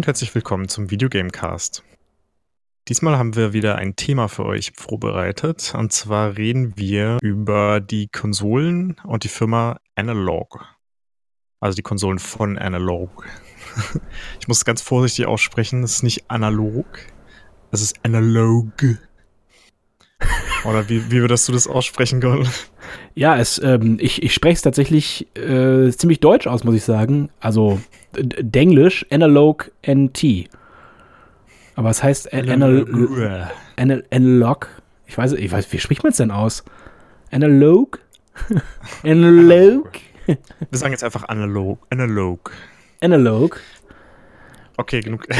Und herzlich willkommen zum Videogamecast. Diesmal haben wir wieder ein Thema für euch vorbereitet. Und zwar reden wir über die Konsolen und die Firma Analog. Also die Konsolen von Analog. Ich muss ganz vorsichtig aussprechen, es ist nicht analog, es ist analog. Oder wie, wie würdest du das aussprechen, Gordon? Ja, es, ähm, ich, ich spreche es tatsächlich äh, ziemlich deutsch aus, muss ich sagen. Also Denglisch, Analog NT. Aber es heißt Analog. Analog. Ich weiß, ich weiß, wie spricht man es denn aus? Analog? Analog? Wir sagen jetzt einfach analog. Analog. Analog. Okay, genug.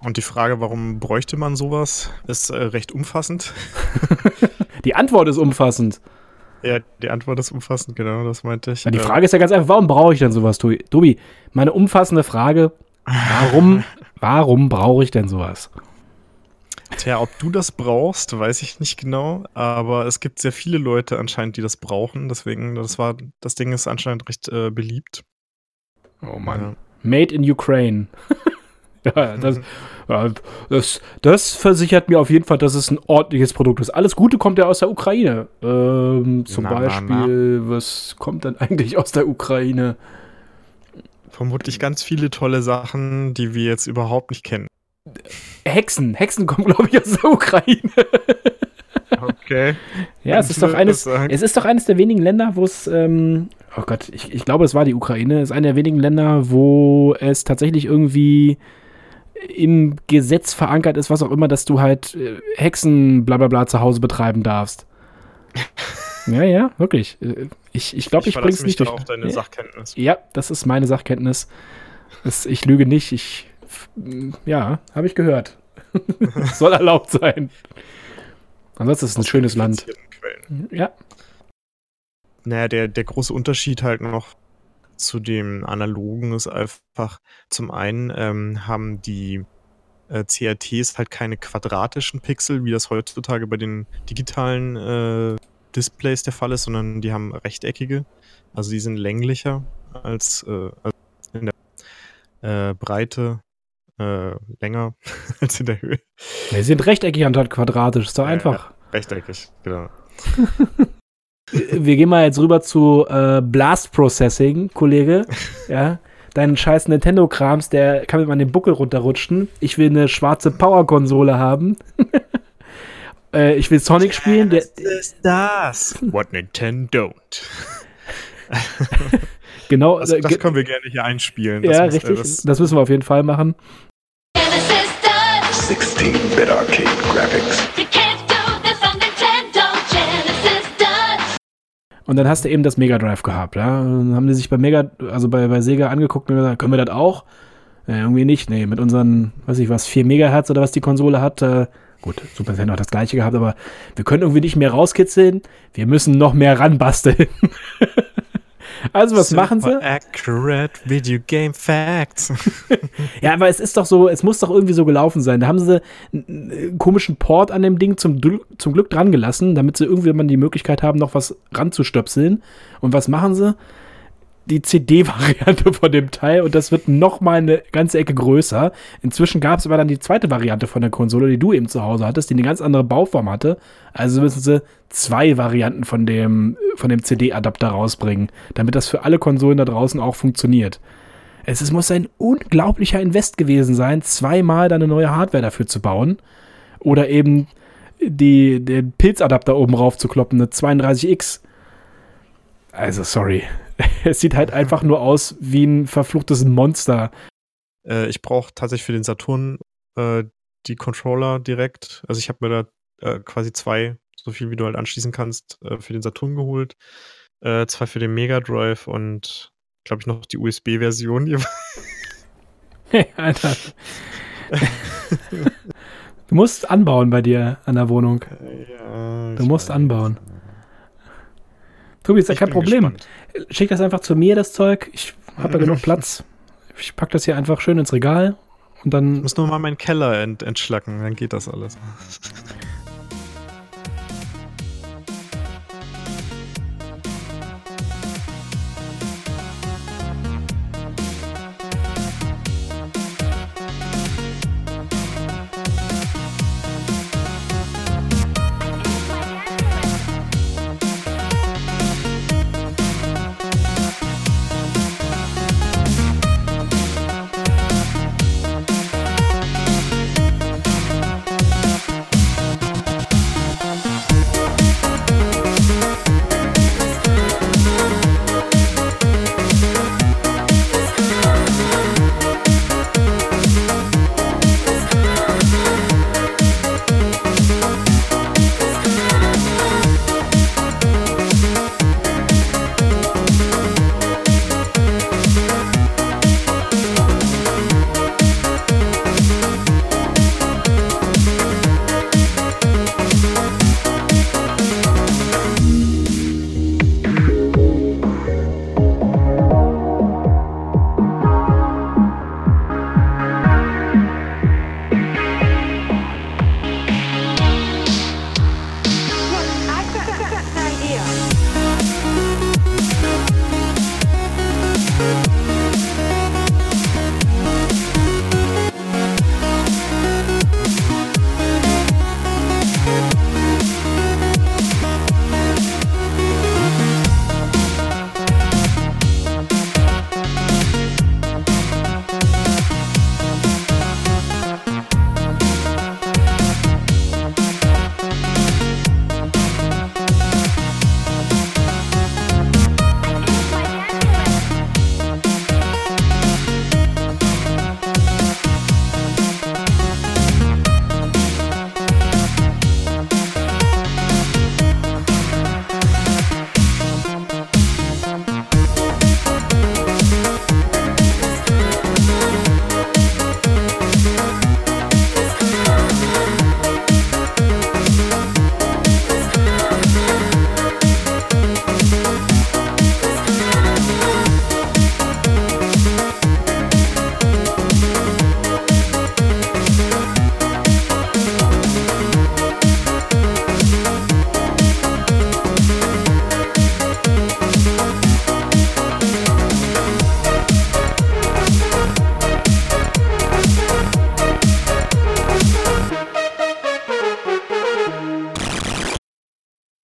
Und die Frage, warum bräuchte man sowas, ist äh, recht umfassend. die Antwort ist umfassend. Ja, die Antwort ist umfassend, genau, das meinte ich. Ja, die Frage ist ja ganz einfach, warum brauche ich denn sowas, Tobi? Meine umfassende Frage, warum, warum brauche ich denn sowas? Tja, ob du das brauchst, weiß ich nicht genau, aber es gibt sehr viele Leute anscheinend, die das brauchen, deswegen, das war, das Ding ist anscheinend recht äh, beliebt. Oh Mann. Ja. Made in Ukraine. Ja, das, das, das, versichert mir auf jeden Fall, dass es ein ordentliches Produkt ist. Alles Gute kommt ja aus der Ukraine. Ähm, zum na, Beispiel, na, na. was kommt denn eigentlich aus der Ukraine? Vermutlich ganz viele tolle Sachen, die wir jetzt überhaupt nicht kennen. Hexen. Hexen kommen, glaube ich, aus der Ukraine. Okay. ja, es ist, doch eines, es ist doch eines der wenigen Länder, wo es, ähm, oh Gott, ich, ich glaube, es war die Ukraine, es ist einer der wenigen Länder, wo es tatsächlich irgendwie im Gesetz verankert ist, was auch immer, dass du halt äh, Hexen bla bla bla zu Hause betreiben darfst. ja, ja, wirklich. Äh, ich ich, glaube, ich, ich bring's nicht durch. auf deine ja. Sachkenntnis. Ja, das ist meine Sachkenntnis. Das, ich lüge nicht. Ich, ja, habe ich gehört. Soll erlaubt sein. Ansonsten ist es ein schönes Land. Quellen. Ja. Naja, der, der große Unterschied halt noch zu dem analogen ist einfach, zum einen ähm, haben die äh, CRTs halt keine quadratischen Pixel, wie das heutzutage bei den digitalen äh, Displays der Fall ist, sondern die haben rechteckige. Also die sind länglicher als, äh, als in der äh, Breite, äh, länger als in der Höhe. Die sind rechteckig anstatt quadratisch, ist doch einfach. rechteckig, genau. wir gehen mal jetzt rüber zu äh, Blast Processing, Kollege. Ja. Deinen scheiß Nintendo-Krams, der kann mit meinem den Buckel runterrutschen. Ich will eine schwarze Power-Konsole haben. äh, ich will Sonic spielen. Der, ist das? What Nintendo don't. genau. Das, das, können wir gerne hier einspielen. Das ja, muss, richtig. Äh, das, das, müssen wir auf jeden Fall machen. 16-Bit Arcade Graphics. Und dann hast du eben das Mega Drive gehabt, ja. dann haben die sich bei Mega, also bei, bei Sega angeguckt und gesagt, können wir das auch? Ja, irgendwie nicht, nee, mit unseren, weiß ich was, 4 Megahertz oder was die Konsole hat, äh, gut, Super Nintendo hat das gleiche gehabt, aber wir können irgendwie nicht mehr rauskitzeln, wir müssen noch mehr ranbasteln. Also was Super machen sie? Accurate Video Game Facts. ja, aber es ist doch so, es muss doch irgendwie so gelaufen sein. Da haben sie einen komischen Port an dem Ding zum, zum Glück dran gelassen, damit sie irgendwie mal die Möglichkeit haben, noch was ranzustöpseln. Und was machen sie? Die CD-Variante von dem Teil und das wird noch mal eine ganze Ecke größer. Inzwischen gab es aber dann die zweite Variante von der Konsole, die du eben zu Hause hattest, die eine ganz andere Bauform hatte. Also müssen sie zwei Varianten von dem, von dem CD-Adapter rausbringen, damit das für alle Konsolen da draußen auch funktioniert. Es, es muss ein unglaublicher Invest gewesen sein, zweimal da eine neue Hardware dafür zu bauen. Oder eben die, den Pilzadapter oben rauf zu kloppen, eine 32X. Also, sorry. es sieht halt einfach nur aus wie ein verfluchtes Monster. Äh, ich brauche tatsächlich für den Saturn äh, die Controller direkt. Also ich habe mir da äh, quasi zwei, so viel wie du halt anschließen kannst, äh, für den Saturn geholt. Äh, zwei für den Mega Drive und glaube ich noch die USB-Version. hey, Alter. du musst anbauen bei dir an der Wohnung. Ja, du musst anbauen. Tobi, ist ja kein Problem. Gespannt. Schick das einfach zu mir, das Zeug. Ich habe ja genug Platz. Ich packe das hier einfach schön ins Regal und dann. Ich muss nur mal meinen Keller ent entschlacken, dann geht das alles.